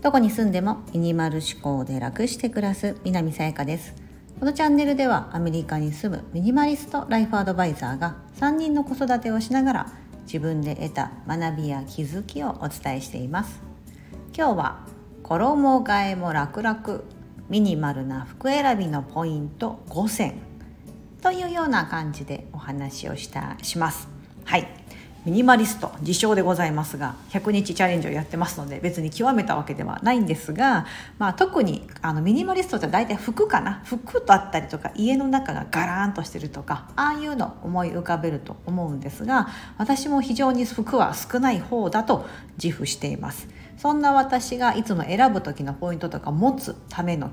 どこに住んでもミニマル思考で楽して暮らす南さやかです。このチャンネルではアメリカに住むミニマリストライフアドバイザーが3人の子育てをしながら自分で得た学びや気づきをお伝えしています。今日は衣替えも楽々ミニマルな服選びのポイント5選というような感じでお話をしたします。はい。ミニマリスト自称でございますが100日チャレンジをやってますので別に極めたわけではないんですが、まあ、特にあのミニマリストって大体服かな？服だったりとか家の中がガラーンとしてるとかああいうの思い浮かべると思うんですが私も非常に服は少ない方だと自負しています。そんな私がいつも選ぶ時のポイントとか持つための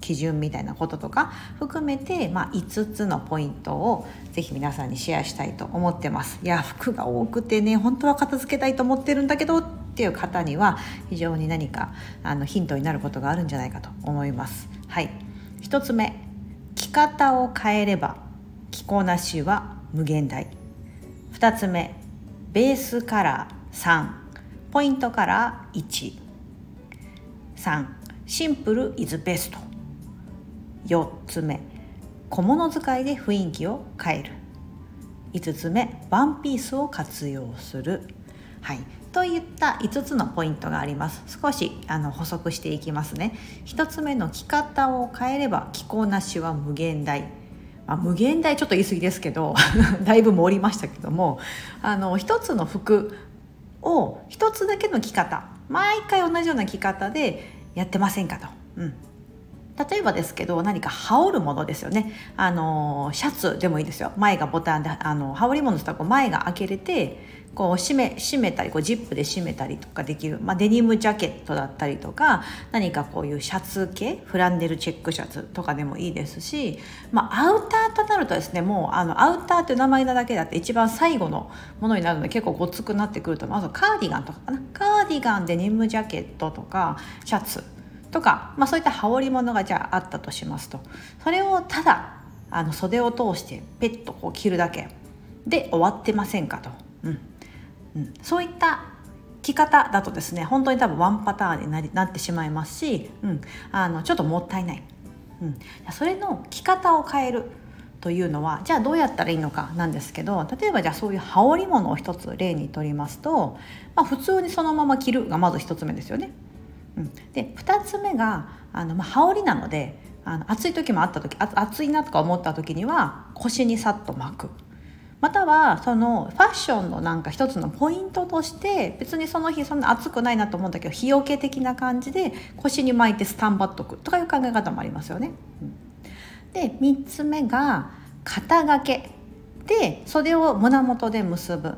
基準みたいなこととか含めて、まあ、5つのポイントをぜひ皆さんにシェアしたいと思ってます。いや服が多くてね本当は片付けたいと思ってるんだけどっていう方には非常に何かあのヒントになることがあるんじゃないかと思います。はい。1つ目着方を変えれば着こなしは無限大。2つ目ベースカラー3ポイントカラー13シンプルイズベスト。4つ目。小物使いで雰囲気を変える。5つ目。ワンピースを活用する。はい。といった5つのポイントがあります。少しあの補足していきますね。1つ目の着方を変えれば着こなしは無限大。まあ、無限大ちょっと言い過ぎですけど だいぶ盛りましたけどもあの一つの服を一つだけの着方。毎回同じような着方でやってませんかと、うん、例えばですけど何か羽織るものですよね。あのシャツでもいいですよ。前がボタンであの羽織り物したらこう前が開けれてこう締め締めたりこうジップで締めたりとかできる、まあ、デニムジャケットだったりとか何かこういうシャツ系フランデルチェックシャツとかでもいいですし、まあ、アウターとなるとですねもうあのアウターっていう名前なだけだって一番最後のものになるので結構ごつくなってくるとまずカーディガンとかかな。カーディガンデニムジャケットとかシャツ。とか、まあ、そういった羽織物がじゃああったとしますと。それをただあの袖を通してペットこう着るだけ。で終わってませんかと、うん。うん、そういった着方だとですね本当に多分ワンパターンになりなってしまいますし、うん、あのちょっともったいない、うん、それの着方を変えるというのはじゃあどうやったらいいのかなんですけど例えばじゃあそういう羽織物を一つ例にとりますと、まあ、普通にそのまま着るがまず一つ目ですよね。うん、で2つ目があの、まあ、羽織なのであの暑い時もあった時暑いなとか思った時には腰にさっと巻く。またはそのファッションのなんか一つのポイントとして別にその日そんな暑くないなと思うんだけど日よけ的な感じで腰に巻いてスタンバっとく。とかいう考え方もありますよね。うん、で3つ目が肩掛け。で袖を胸元で結ぶ。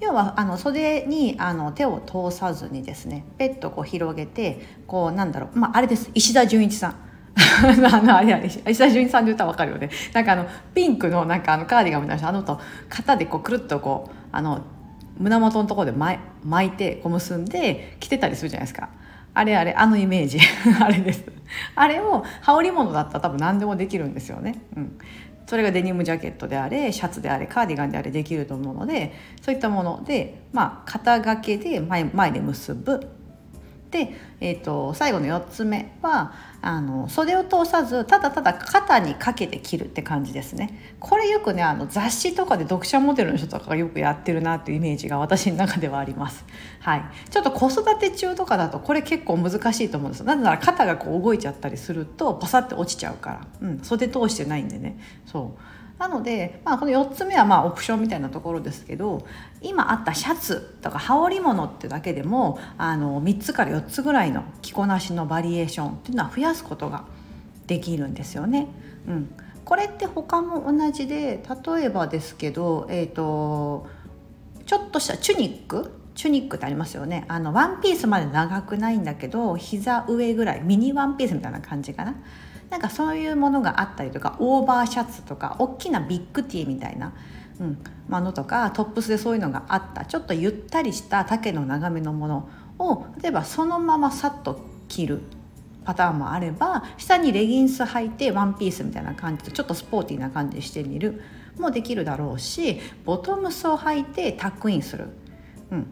要はあの袖にあの手を通さずにですねペットこう広げてこうなんだろうまああれです。石田純一さん。あのあれあれ石田純一さんで言ったら分かるよね。なんかあのピンクのなんかあのカーディガンみたいなあのと肩でこうくるっとこうあの胸元のところで巻巻いてこう結んで着てたりするじゃないですか。あれあれあのイメージ。あれです。あれを羽織物だったら多分何でもできるんですよね、うん、それがデニムジャケットであれシャツであれカーディガンであれできると思うのでそういったもので、まあ、肩掛けで前前で結ぶ。で、えーと、最後の4つ目はあの袖を通さずただただ肩にかけて着るって感じですね。これよくねあの雑誌とかで読者モデルの人とかがよくやってるなっていうイメージが私の中ではあります、はい、ちょっと子育て中とかだとこれ結構難しいと思うんですなぜなら肩がこう動いちゃったりするとパサって落ちちゃうから、うん、袖通してないんでね。そう。なので、まあ、この4つ目はまあオプションみたいなところですけど今あったシャツとか羽織物ってだけでもあの3つから4つぐらいの着こなしのバリエーションっていうのは増やすことができるんですよね。うん、これって他も同じで例えばですけど、えーと、ちょっとしたチュニック？チュニックってありますよね。あのワンピースまで長くないんだけど膝上ぐらいミニワンピースみたいな感じかな。なんかそういうものがあったりとかオーバーシャツとか大きなビッグティーみたいな、うん、ものとかトップスでそういうのがあった。ちょっとゆったりした丈の長めのものを例えばそのままさっと着るパターンもあれば下にレギンス履いてワンピースみたいな感じでちょっとスポーティーな感じでしてみるもできるだろうしボトムスを履いてタックインする、うん、っ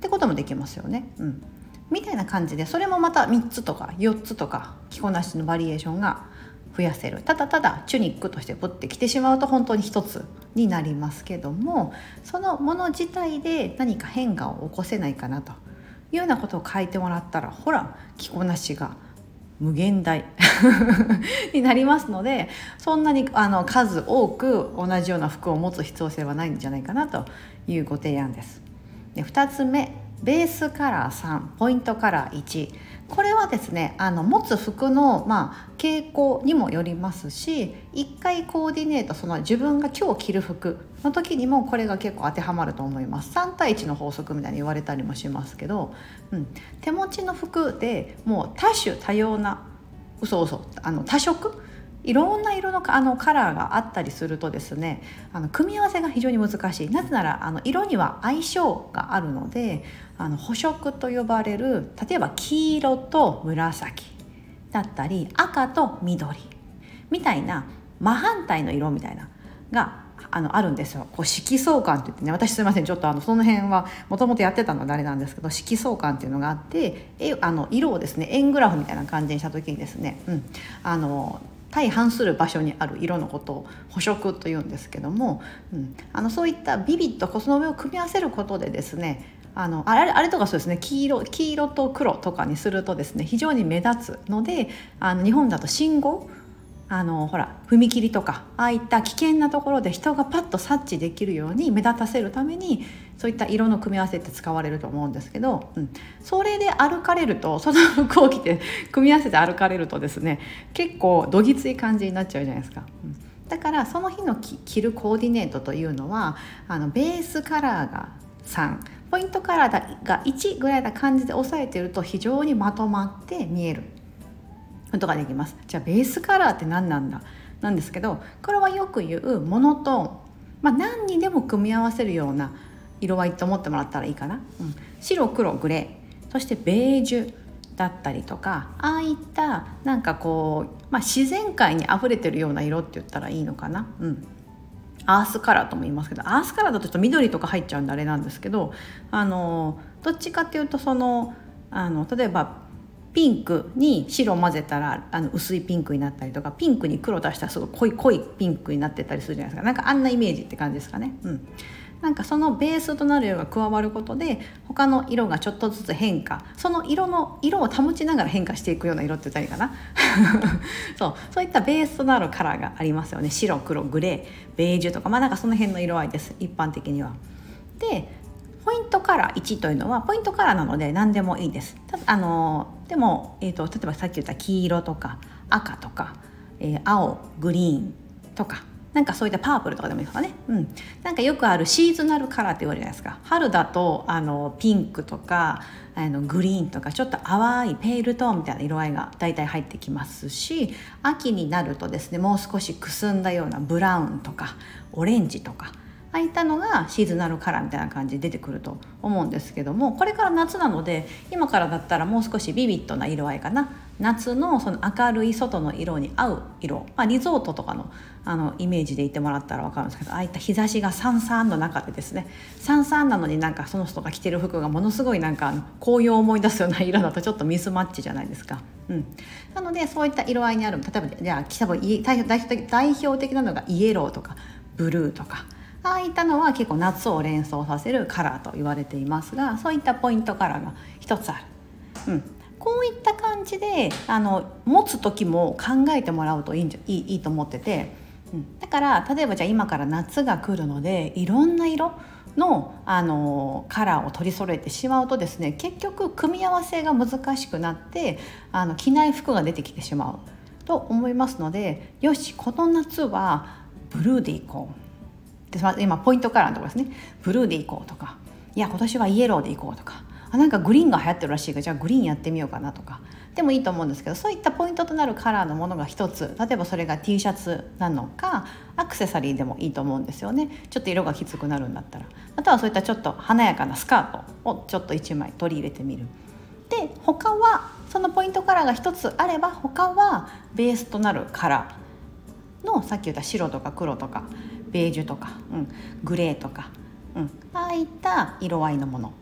てこともできますよね。うん。みたいな感じでそれもまた3つとか4つとか着こなしのバリエーションが増やせるただただチュニックとしてプッて着てしまうと本当に1つになりますけどもそのもの自体で何か変化を起こせないかなというようなことを書いてもらったらほら着こなしが無限大 になりますのでそんなにあの数多く同じような服を持つ必要性はないんじゃないかなというご提案です。で2つ目ベースカラー3ポイントカラー1これはですねあの持つ服の、まあ、傾向にもよりますし1回コーディネートその自分が今日着る服の時にもこれが結構当てはまると思います。3対1の法則みたいに言われたりもしますけど、うん、手持ちの服でもう多種多様な嘘嘘あの多色いろんな色のあのカラーがあったりするとですねあの組み合わせが非常に難しい。なぜならあの色には相性があるのであの補色と呼ばれる例えば黄色と紫だったり赤と緑みたいな真反対の色みたいながあのあるんですよ。こう色相関って言ってね私すいませんちょっとあのその辺はもともとやってたのはあれなんですけど色相関っていうのがあってえあの色をですね円グラフみたいな感じにした時にですね、うん、あの相反する場所にある色のことを補色というんですけども、うん、あのそういったビビッとその上を組み合わせることでですねあのあれあれとかそうですね黄色黄色と黒とかにするとですね非常に目立つのであの日本だと信号あのほら踏切とかああいった危険なところで人がパッと察知できるように目立たせるためにそういった色の組み合わせって使われると思うんですけど、うん、それで歩かれるとその服を着て組み合わせて歩かれるとですね結構どぎつい感じになっちゃうじゃないですか。うん。だからその日の着るコーディネートというのはあのベースカラーが3ポイントカラーが1ぐらいな感じで押さえてると非常にまとまって見えることができます。じゃあベースカラーって何なんだ？なんですけどこれはよく言うモノトーン、まあ、何にでも組み合わせるような色合いと思ってもらったらいいかな、うん、白黒グレー。そしてベージュだったりとかああいったなんかこう、まあ、自然界にあふれてるような色って言ったらいいのかな、うん、アースカラーとも言いますけどアースカラーだとちょっと緑とか入っちゃうんであれなんですけどあのどっちかっていうとそのあの例えばピンクに白混ぜたらあの薄いピンクになったりとかピンクに黒足したらすごい濃い濃いピンクになってたりするじゃないですか。なんかあんなイメージって感じですかね。うん。なんかそのベースとなる色が加わることで他の色がちょっとずつ変化その色の色を保ちながら変化していくような色って言ったらいいかな？そうそういったベースとなるカラーがありますよね白黒グレーベージュとかまあなんかその辺の色合いです一般的には。でポイントカラー1というのはポイントカラーなので何でもいいです。あのでも、えーと、例えばさっき言った黄色とか赤とか、えー、青グリーンとかなんかそういったパープルとかでもいいですかね、うん、なんかよくあるシーズナルカラーって言われるじゃないですか。春だとあのピンクとかあのグリーンとかちょっと淡いペールトーンみたいな色合いが大体入ってきますし秋になるとですねもう少しくすんだようなブラウンとかオレンジとかああいったのがシーズナルカラーみたいな感じで出てくると思うんですけどもこれから夏なので今からだったらもう少しビビッドな色合いかな。夏のその明るい外の色に合う色、まあ、リゾートとかのあのイメージで言ってもらったら分かるんですけどああいった日差しがさんさんの中でですね。さんさんなのになんかその人が着てる服がものすごいなんか紅葉を思い出すような色だとちょっとミスマッチじゃないですか。うん、なのでそういった色合いにある。例えばじゃあ代表的なのがイエローとかブルーとか。ああいったのは結構夏を連想させるカラーと言われていますがそういったポイントカラーが一つある。うん。こういった感じであの持つ時も考えてもらうといいんじゃいいいいと思ってて、うん、だから例えばじゃあ今から夏が来るのでいろんな色のあのカラーを取り揃えてしまうとですね結局組み合わせが難しくなってあの着ない服が出てきてしまう。と思いますのでよしこの夏はブルーでいこう。で今ポイントカラーのところですね。ブルーでいこうとかいや今年はイエローでいこうとかあなんかグリーンが流行ってるらしいからじゃあグリーンやってみようかなとか。でもいいと思うんですけどそういったポイントとなるカラーのものが一つ。例えばそれが T シャツなのかアクセサリーでもいいと思うんですよね。ちょっと色がきつくなるんだったら。あとはそういったちょっと華やかなスカートをちょっと1枚取り入れてみる。で他はそのポイントカラーが一つあれば他はベースとなるカラーのさっき言った白とか黒とかベージュとか、うん、グレーとか、うん、ああいった色合いのもの。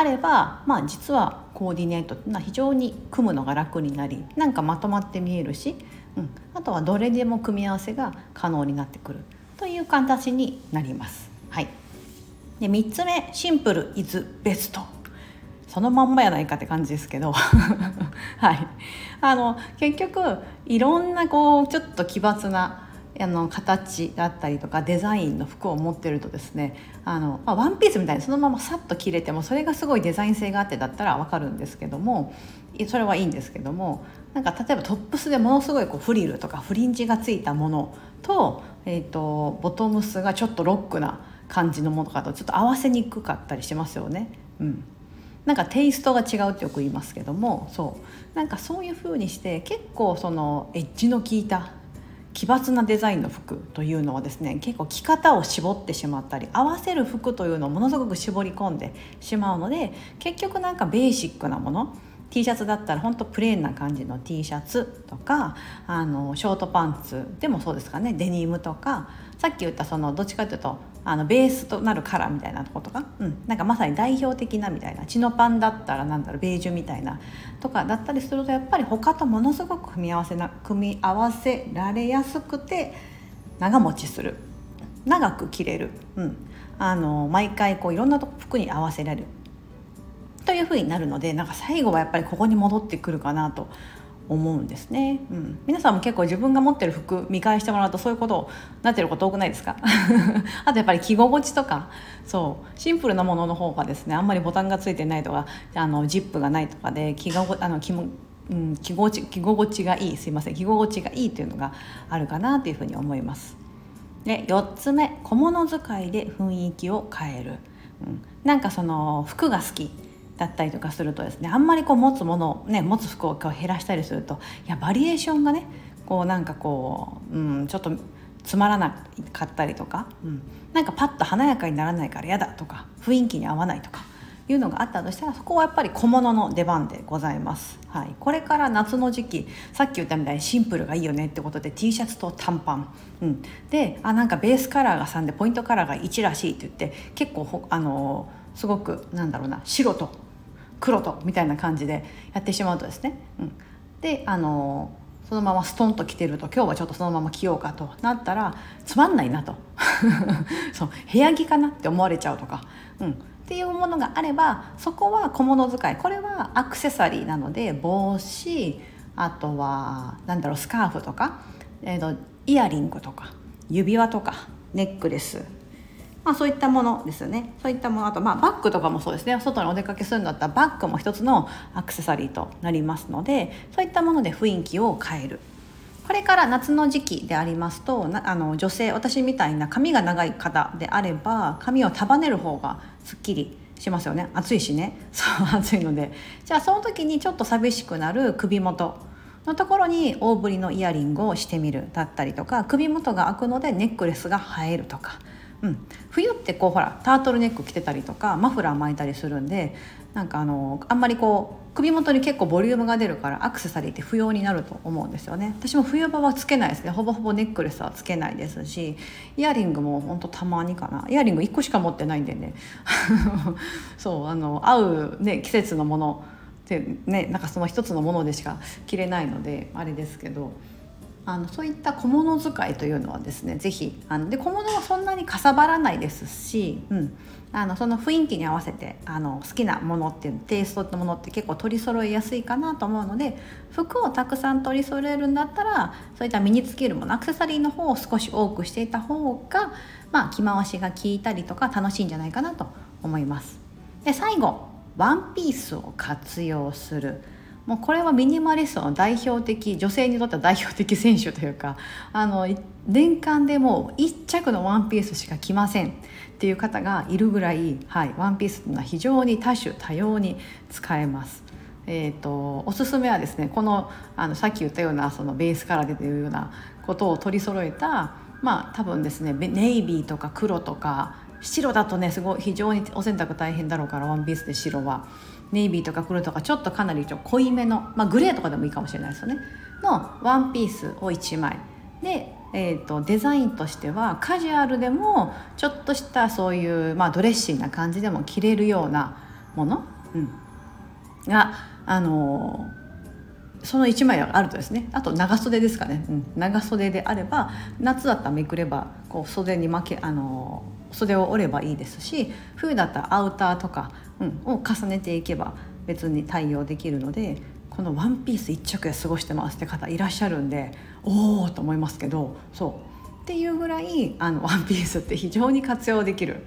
あれば、まあ、実はコーディネートっていうのは非常に組むのが楽になりなんかまとまって見えるし、うん、あとはどれでも組み合わせが可能になってくるという形になります。はい、で3つ目シンプルイズベストそのまんまやないかって感じですけど。はい。あの結局いろんなこうちょっと奇抜なあの形だったりとかデザインの服を持ってるとですねあの、まあ、ワンピースみたいにそのままさっと着れてもそれがすごいデザイン性があってだったら分かるんですけどもそれはいいんですけどもなんか例えばトップスでものすごいこうフリルとかフリンジがついたものと,、えーと、ボトムスがちょっとロックな感じのものかとちょっと合わせにくかったりしますよね。うんなんかテイストが違うってよく言いますけどもそうなんかそういう風にして結構そのエッジの効いた奇抜なデザインの服というのはですね結構着方を絞ってしまったり合わせる服というのをものすごく絞り込んでしまうので結局なんかベーシックなもの T シャツだったら本当プレーンな感じの T シャツとかあのショートパンツでもそうですかね。デニムとかさっき言ったそのどっちかというとあのベースとなるカラーみたいなとことか、うん、なんかまさに代表的なみたいな。チノパンだったらなんだろうベージュみたいなとかだったりするとやっぱり他とものすごく組み合わせな組み合わせられやすくて長持ちする。長く着れる、うん、あの毎回こういろんなと服に合わせられる。というふうになるのでなんか最後はやっぱりここに戻ってくるかなと思うんですね、うん、皆さんも結構自分が持ってる服見返してもらうとそういうことなってること多くないですか？あとやっぱり着心地とか。そう。シンプルなものの方がですねあんまりボタンがついてないとかあのジップがないとかで着があの着もうん、着心地着心地がいい。すいません。着心地がいいというのがあるかなというふうに思います。で4つ目。小物使いで雰囲気を変える、うん、なんかその服が好き。だったりとかするとですねあんまりこう持つものね持つ服を減らしたりするといやバリエーションがねこうなんかこう、うん、ちょっとつまらなかったりとか、うん、なんかパッと華やかにならないから嫌だとか雰囲気に合わないとかいうのがあったとしたらそこはやっぱり小物の出番でございます、はい、これから夏の時期さっき言ったみたいにシンプルがいいよねってことで T シャツと短パン、うん、であなんかベースカラーが3でポイントカラーが1らしいって言って結構あのすごくなんだろうな白と黒とみたいな感じでやってしまうとですね、うん、であのそのままストンと着てると今日はちょっとそのまま着ようかとなったらつまんないなと。そう。部屋着かなって思われちゃうとか、うん、っていうものがあればそこは小物使い。これはアクセサリーなので帽子あとはなんだろうスカーフとか、えーとイヤリングとか指輪とかネックレスまあ、そういったものですよね。そういったものあとまあバッグとかもそうですね。外にお出かけするんだったらバッグも一つのアクセサリーとなりますのでそういったもので雰囲気を変える。これから夏の時期でありますとあの女性私みたいな髪が長い方であれば髪を束ねる方がすっきりしますよね。暑いしね。そう暑いので。じゃあその時にちょっと寂しくなる首元のところに大ぶりのイヤリングをしてみるだったりとか首元が開くのでネックレスが映えるとか。うん、冬ってこうほらタートルネック着てたりとかマフラー巻いたりするんでなんかあのあんまりこう首元に結構ボリュームが出るからアクセサリーって不要になると思うんですよね。私も冬場はつけないですね。ほぼほぼネックレスはつけないですしイヤリングもほんとたまにかな。イヤリング1個しか持ってないんでね。そうあの合う、ね、季節のものってねなんかその一つのものでしか着れないのであれですけど。あのそういった小物使いというのはですね是非あので小物はそんなにかさばらないですし、うん、あのその雰囲気に合わせてあの好きなものっていうテイストのものって結構取り揃えやすいかなと思うので服をたくさん取り揃えるんだったらそういった身につけるものアクセサリーの方を少し多くしていた方が、まあ、着回しが効いたりとか楽しいんじゃないかなと思います。で最後ワンピースを活用する。もうこれはミニマリストの代表的女性にとっては代表的選手というかあの年間でもう1着のワンピースしか着ませんっていう方がいるぐらい、はい、ワンピースというのは非常に多種多様に使えます。えーと、おすすめはですねこのあのさっき言ったようなそのベースから出てるようなことを取り揃えたまあ多分ですねネイビーとか黒とか白だとねすごい非常にお洗濯大変だろうからワンピースで白はネイビーとか黒とかちょっとかなりちょ濃いめの、まあ、グレーとかでもいいかもしれないですよね。のワンピースを1枚。でえーと、デザインとしてはカジュアルでもちょっとしたそういう、まあ、ドレッシーな感じでも着れるようなもの、うん、があのその1枚あるとですね。あと長袖ですかね、うん、長袖であれば夏だったらめくればこう袖に巻けあの袖を折ればいいですし冬だったらアウターとか、うん、を重ねていけば別に対応できるのでこのワンピース一着で過ごしてますって方いらっしゃるんでおおと思いますけどそう。っていうぐらいあのワンピースって非常に活用できる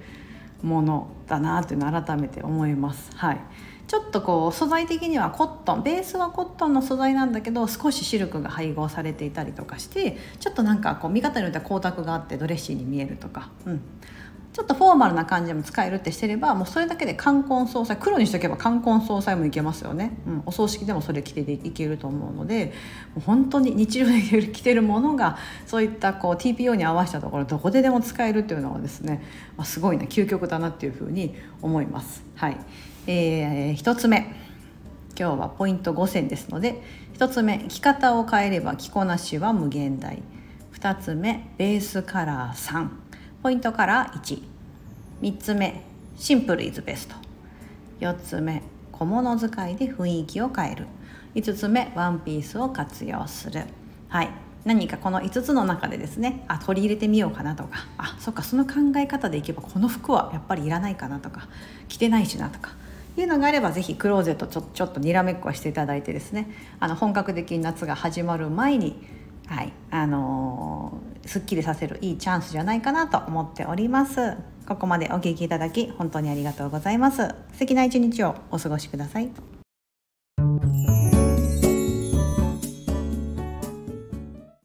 ものだなというのを改めて思います。はい。ちょっとこう素材的にはコットンベースはコットンの素材なんだけど少しシルクが配合されていたりとかしてちょっとなんかこう見方によっては光沢があってドレッシーに見えるとか、うん、ちょっとフォーマルな感じでも使えるってしてればもうそれだけで冠婚葬祭黒にしとけば冠婚葬祭もいけますよね、うん、お葬式でもそれ着ていけると思うのでもう本当に日常で着てるものがそういったこう TPO に合わせたところどこででも使えるっていうのはですね、まあ、すごいな究極だなっていうふうに思います。はい。えー、1つ目。今日はポイント5選ですので1つ目。着方を変えれば着こなしは無限大。2つ目。ベースカラー3ポイントカラー13つ目シンプルイズベスト。4つ目小物使いで雰囲気を変える。5つ目ワンピースを活用する。はい。何かこの5つの中でですねあ取り入れてみようかなとか。あそっかその考え方でいけばこの服はやっぱりいらないかなとか。着てないしなとか。いうのがあればぜひクローゼットちょちょっとにらめっこしていただいてですね。あの本格的に夏が始まる前にはい、あのー、すっきりさせるいいチャンスじゃないかなと思っております。ここまでお聞きいただき本当にありがとうございます。素敵な一日をお過ごしください。